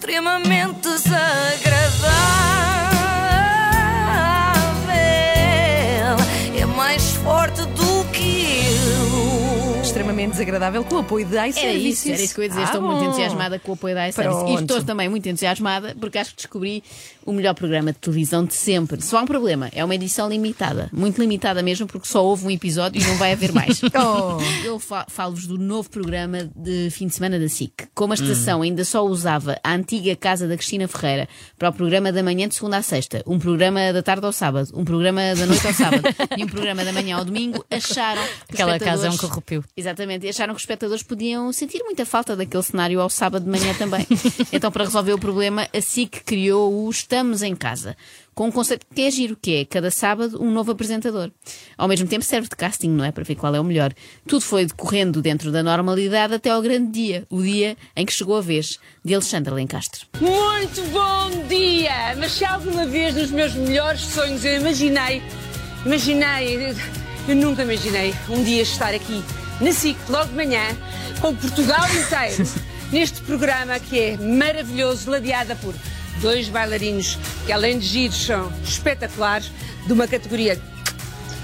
extremamente desagradável. Eu. Extremamente desagradável com o apoio da Era iServices. isso, era isso que eu ia dizer. Ah, estou muito bom. entusiasmada com o apoio da iService. E estou também muito entusiasmada porque acho que descobri o melhor programa de televisão de sempre. Só há um problema, é uma edição limitada. Muito limitada mesmo, porque só houve um episódio e não vai haver mais. Oh. Eu fa- falo-vos do novo programa de fim de semana da SIC. Como a estação ainda só usava a antiga casa da Cristina Ferreira para o programa da manhã de segunda à sexta, um programa da tarde ao sábado, um programa da noite ao sábado e um programa da manhã ao domingo, acharam que Aquela casa é um corrupio. Exatamente, e acharam que os espectadores podiam sentir muita falta daquele cenário ao sábado de manhã também. então, para resolver o problema, a SIC criou o Estamos em Casa, com um conceito que é giro, que é cada sábado um novo apresentador. Ao mesmo tempo serve de casting, não é? Para ver qual é o melhor. Tudo foi decorrendo dentro da normalidade até ao grande dia, o dia em que chegou a vez de Alexandre Lencastre. Muito bom dia! Mas se alguma vez nos meus melhores sonhos eu imaginei, imaginei, eu nunca imaginei um dia estar aqui na SIC, logo de manhã, com Portugal inteiro, neste programa que é maravilhoso, ladeada por dois bailarinos que, além de giros, são espetaculares, de uma categoria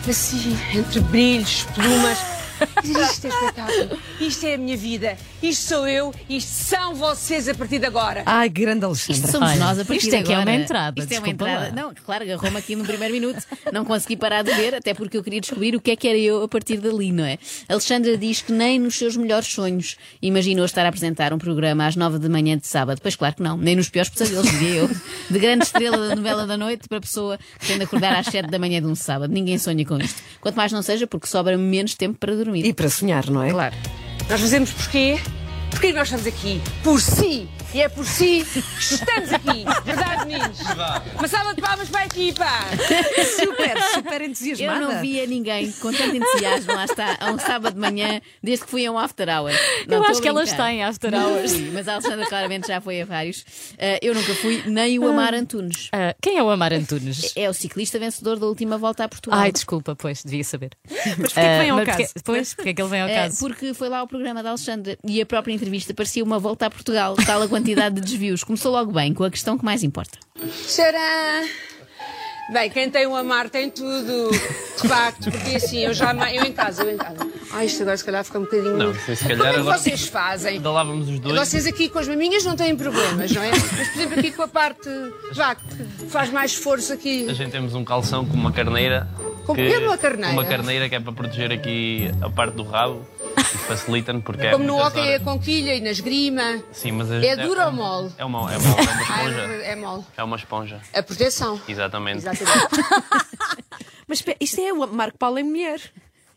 assim, entre brilhos, plumas. Isto é espetáculo. Isto é a minha vida. Isto sou eu. Isto são vocês a partir de agora. Ai, grande Alexandre. Isto somos Olha, nós a partir isto de é que é uma entrada, Isto é uma entrada. lá. Não, claro, agarrou-me aqui no primeiro minuto. Não consegui parar de ver, até porque eu queria descobrir o que é que era eu a partir dali, não é? Alexandra diz que nem nos seus melhores sonhos imaginou estar a apresentar um programa às nove da manhã de sábado. Pois claro que não, nem nos piores pesadelos, diria eu. De grande estrela da novela da noite para pessoa que tem de acordar às sete da manhã de um sábado. Ninguém sonha com isto. Quanto mais não seja porque sobra menos tempo para dormir. E para sonhar, não é? Claro. Nós fazemos porquê? Porquê que nós estamos aqui? Por si! E é por si que estamos aqui. Verdade, meninos? Uma salva de palmas para a equipa! Super, super Eu entusiasmada. não via ninguém com tanto entusiasmo, lá está, a um sábado de manhã, desde que fui a um after hour. Não, Eu acho que ela brincar. está em after hours. fui, mas a Alexandra claramente já foi a vários. Uh, eu nunca fui, nem o Amar Antunes. Ah, quem é o Amar Antunes? É o ciclista vencedor da última volta a Portugal. Ai, desculpa, pois, devia saber. Mas porquê que vem ao caso? porque- Pois, porque é que ele vem ao É, caso? porque foi lá o programa da Alexandra e a própria entrevista parecia uma volta a Portugal, tal a quantidade de desvios. Começou logo bem, com a questão que mais importa. Tcharam! Bem, quem tem um amar tem tudo, de facto, porque assim, eu já eu em casa, eu em casa. Ai, isto agora se calhar fica um bocadinho. Não, se calhar Como é que agora- vocês fazem? Ainda lávamos os dois. Vocês aqui com as maminhas não têm problemas, não é? Mas, por exemplo, aqui com a parte, vá, que faz mais força aqui. A gente temos um calção com uma carneira. Com que uma carneira? Uma carneira que é para proteger aqui a parte do rabo e facilita-nos porque Como é no hóquei é horas. com quilha e na esgrima. Sim, mas a É gente- duro ou mole? É uma, é uma, é uma Ah, esponja. é, é mole. É uma esponja. A proteção. Exatamente. Exatamente. Mas espera, isto é o Marco Paulo em mulher.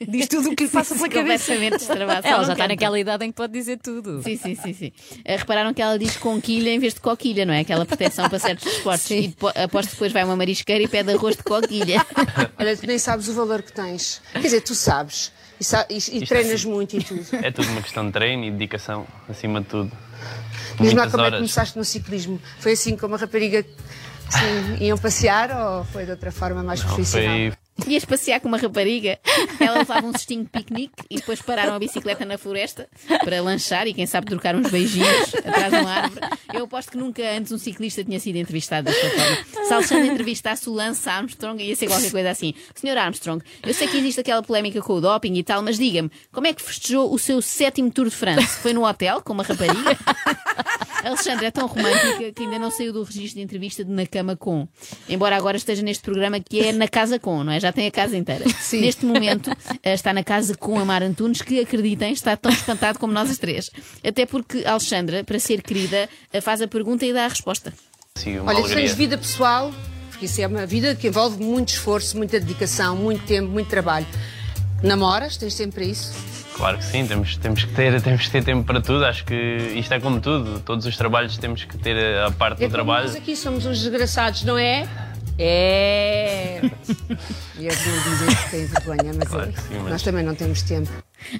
Diz tudo o que lhe passa pela cabeça. Ela já está naquela idade em que pode dizer tudo. Sim, sim, sim, sim. Eh, repararam que ela diz conquilha em vez de coquilha, não é? Aquela proteção para certos esportes. E depo- aposto depois vai uma marisqueira e pede arroz de coquilha. Olha, tu nem sabes o valor que tens. Quer dizer, tu sabes. E, e- e treinas muito e tudo. É tudo uma questão de treino e dedicação, acima de tudo. Diz-me como é que horas. começaste no ciclismo. Foi assim como a rapariga assim, iam passear ou foi de outra forma mais Não, profissional? foi, Ias passear com uma rapariga, ela levava um cestinho de piquenique e depois pararam a bicicleta na floresta para lanchar e quem sabe trocar uns beijinhos atrás de uma árvore. Eu aposto que nunca antes um ciclista tinha sido entrevistado desta forma. Se Alexandre entrevistasse o Lance Armstrong, ia ser qualquer coisa assim. Senhor Armstrong, eu sei que existe aquela polémica com o doping e tal, mas diga-me, como é que festejou o seu sétimo Tour de France? Foi no hotel, com uma rapariga? Alexandra é tão romântica que ainda não saiu do registro de entrevista de Na Cama Com. Embora agora esteja neste programa que é Na Casa Com, não é? Já tem a casa inteira. Neste momento eh, está na casa com a Mar Antunes, que acreditem, está tão espantado como nós as três. Até porque a Alexandra, para ser querida, eh, faz a pergunta e dá a resposta. sim, uma Olha, tu alegria. tens vida pessoal, porque isso é uma vida que envolve muito esforço, muita dedicação, muito tempo, muito trabalho. Namoras? Tens para isso? Claro que sim, temos, temos, que ter, temos que ter tempo para tudo. Acho que isto é como tudo. Todos os trabalhos temos que ter a parte É do trabalho. nós aqui somos uns desgraçados, não é? É. E não dizem que têm vergonha, mas, Claro que sim, mas- nós também não temos tempo.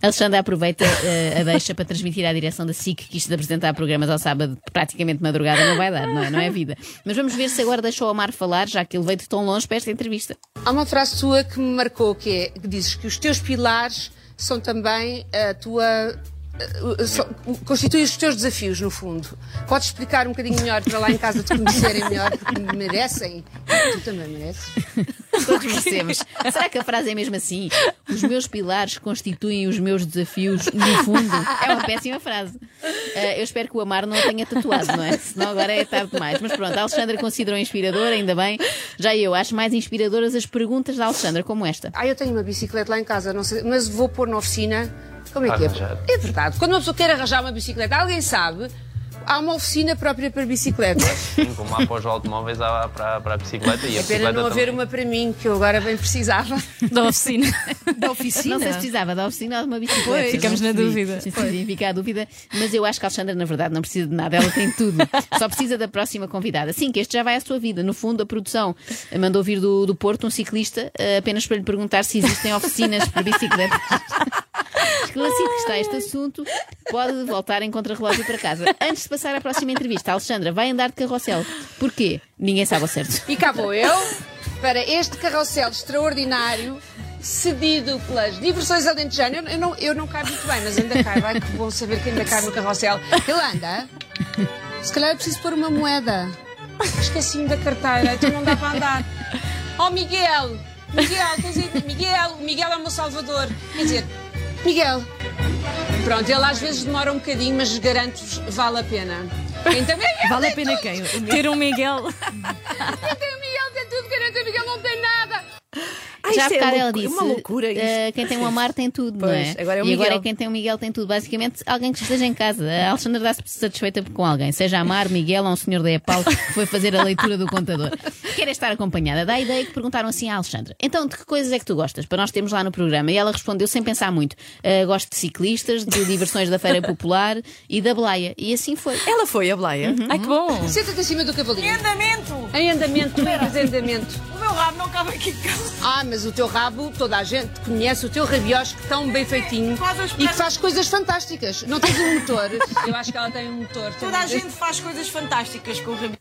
Alexandra aproveita eh, a deixa para transmitir à direção da SIC que isto de apresentar programas ao sábado, praticamente madrugada, não vai dar, não é? Não é vida. Mas vamos ver se agora deixa o Omar falar, já que ele veio de tão longe para esta entrevista. Há uma frase tua que me marcou, que é que dizes que os teus pilares são também a tua uh, só- constitui os teus desafios, no fundo. Podes explicar um bocadinho melhor para lá em casa te conhecerem melhor, porque merecem. Tu também mereces. Todos merecemos. Será que a frase é mesmo assim? Os meus pilares constituem os meus desafios, no fundo. É uma péssima frase. Ah, eu espero que o Amar não a tenha tatuado, não é? Senão agora é tarde demais. Mas pronto, a Alexandra considerou inspiradora, ainda bem. Já eu acho mais inspiradoras as perguntas da Alexandra, como esta. Ah, eu tenho uma bicicleta lá em casa, sei, mas vou pôr na oficina. Como é que Arranjar. é? É verdade. Quando uma pessoa quer arranjar uma bicicleta, alguém sabe, há uma oficina própria para bicicletas. Sim, como há para os automóveis, há para, para a bicicleta e a É pena bicicleta não haver também. uma para mim, que eu agora bem precisava. Da oficina. Da oficina. Não sei se precisava da oficina ou de uma bicicleta. Pois. Ficamos na dúvida. Sim, sim, fica a dúvida. Mas eu acho que a Alexandra, na verdade, não precisa de nada. Ela tem tudo. Só precisa da próxima convidada. Sim, que este já vai à sua vida. No fundo, a produção mandou vir do, do Porto um ciclista eh, apenas para lhe perguntar se existem oficinas para bicicletas. Esclarecido que está este assunto, pode voltar em contrarrelógio para casa. Antes de passar à próxima entrevista, Alexandra vai andar de carrossel. Porquê? Ninguém sabe ao certo. E cá vou eu para este carrossel extraordinário, cedido pelas diversões alentejano. Eu, eu, não, eu não caibo muito bem, mas ainda caibo. Ai, que bom saber que ainda cai no carrossel. Ele anda. Se calhar eu preciso pôr uma moeda. Esqueci-me da carteira, então não dá para andar. Oh, Miguel! Miguel, tens aí... Miguel, o Miguel é o meu salvador. Quer dizer, Miguel. Pronto, ele às vezes demora um bocadinho, mas garanto-vos, vale a pena. Quem também Vale a pena quem? Ter um Miguel. Tem o Miguel tem tudo, garante o Miguel não tem Ah, Já é bocado loucu- ela disse: uma loucura isto. eh, quem tem um amar tem tudo, não é? Pois, agora é o e agora Miguel. é quem tem um Miguel tem tudo. Basicamente, alguém que esteja em casa. A Alexandra dá-se satisfeita com alguém, seja Amar, Miguel ou um senhor da EPAL que foi fazer a leitura do contador. Quer é estar acompanhada. Dá a ideia que perguntaram assim à Alexandra: então, de que coisas é que tu gostas? Para nós termos lá no programa. E ela respondeu sem pensar muito: "Ah, gosto de ciclistas, de diversões da Feira Popular e da Blaia. E assim foi. Ela foi a Bleia. Ai que bom. Senta-te acima do cavalinho. Em andamento! Em andamento, em andamento. O meu rabo não cabe aqui. Ah, mas o teu rabo, toda a gente conhece o teu rabiosque tão bem feitinho e que faz coisas fantásticas. Não tens um motor? Eu acho que ela tem um motor. Toda a gente faz coisas fantásticas com o rabo.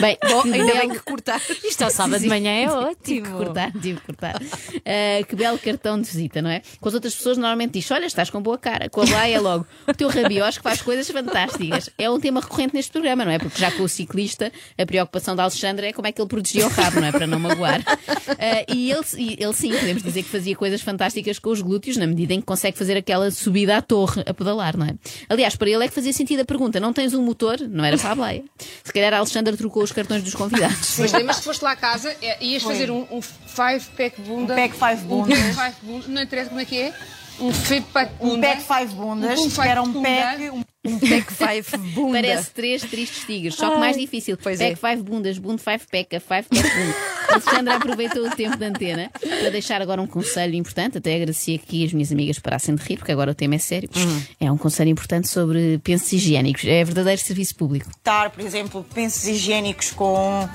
Bem, Bom, ainda bem que cortar. Isto ao sábado de manhã é Tive ótimo. que cortar, tive que cortar. Ah, que belo cartão de visita, não é? Com as outras pessoas normalmente diz: Olha, estás com boa cara. Com a Blaia é logo. O teu rabiosque faz coisas fantásticas. É um tema recorrente neste programa, não é? Porque já com o ciclista, a preocupação da Alexandra é como é que ele protegia o rabo, não é? Para não magoar. Ah, e ele, ele sim, podemos dizer que fazia coisas fantásticas com os glúteos, na medida em que consegue fazer aquela subida à torre a pedalar, não é? Aliás, para ele é que fazia sentido a pergunta: Não tens um motor? Não era para a Blaia. Se calhar a Alexandra trocou os cartões dos convidados. Mas lembras que foste lá a casa é, ias fazer um, um five pack bunda. Um pack five bundas. Um pack five bunda. Não interessa como é que é? Um pack bunda. Um pack five bundas, Um que pack era um bunda. pack. Um... Um pack five bunda. Parece três tristes tigres, só que mais difícil. pois pack é. five bundas, bund five peca, five pack bund. Alexandra aproveitou o tempo de antena para deixar agora um conselho importante. Até agradeci aqui as minhas amigas parassem de rir, porque agora o tema é sério. É um conselho importante sobre pensos higiênicos. É verdadeiro serviço público. Estar, por exemplo, pensos higiênicos com,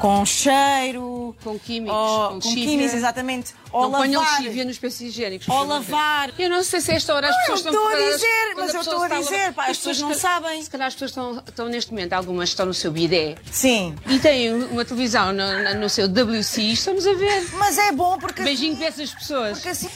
com cheiro. Com químicos, ou- com com químicos, exatamente. Ou Não ponham lavar. lexívia nos pensos higiênicos. Ou lavar. Eu não sei se a esta hora as Não, pessoas eu estão estou a dizer, mas eu estou a dizer, pá, as pessoas não se- sabem. Se calhar as pessoas estão, estão neste momento, algumas estão no seu bidé Sim. e têm uma televisão no, no seu WC e estamos a ver. Mas é bom porque, Beijinho para essas pessoas. porque assim.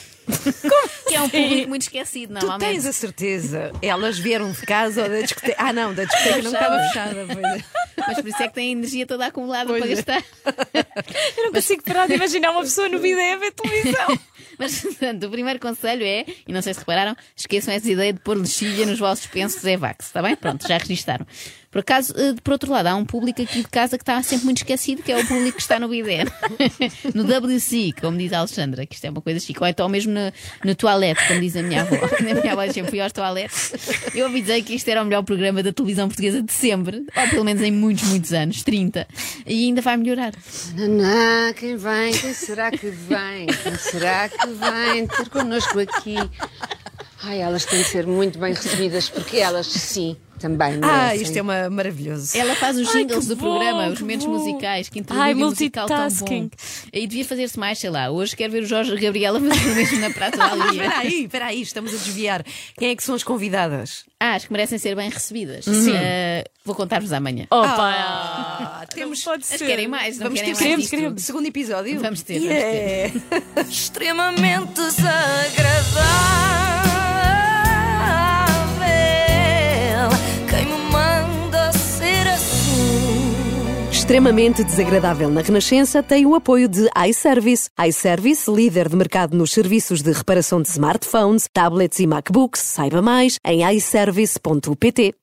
Que é um público muito esquecido, Tu normalmente. tens a certeza? Elas vieram de casa ou da discoteca? Ah, não, da discoteca não estava fechada. pois é. Mas por isso é que tem energia toda acumulada Pois para é. gastar. Eu não consigo parar de imaginar uma pessoa no vídeo a ver televisão. Mas, portanto, o primeiro conselho é, e não sei se repararam, esqueçam essa ideia de pôr lexívia nos vossos pensos Evax, está bem? Pronto, já registaram. Por acaso, eh, por outro lado, há um público aqui de casa que está sempre muito esquecido, que é o público que está no bidé. no WC, como diz a Alexandra, que isto é uma coisa chique. Ou então mesmo no, no toalete, como diz a minha avó. A minha avó sempre fui aos toaletes. Eu avisei que isto era o melhor programa da televisão portuguesa de sempre, ou pelo menos em muitos, muitos anos, 30. E ainda vai melhorar. Nanã, quem vem? Quem será que vem? Quem será que vem ter connosco aqui? Ai, elas têm de ser muito bem recebidas, porque elas, sim, também. Ah, isto é uma, maravilhoso. Ela faz os Ai, jingles do bom, programa, os momentos bom. musicais, que introduzem um musical tão bom. E devia fazer-se mais, sei lá. Hoje quero ver o Jorge Gabriela fazer o mesmo na Praça da Espera Alegria. aí, espera aí, estamos a desviar. Quem é que são as convidadas? Ah, acho que merecem ser bem recebidas. Uhum. Eh, vou contar-vos amanhã. Opa! Ah, temos. Pode Mas ser. querem mais? Não Vamos querem ter mais disto? queremos. segundo episódio? Vamos ter, vamos ter. Yeah. extremamente desagradável. Extremamente desagradável na Renascença tem o apoio de iService. iService, líder de mercado nos serviços de reparação de smartphones, tablets e MacBooks. Saiba mais em iService.pt.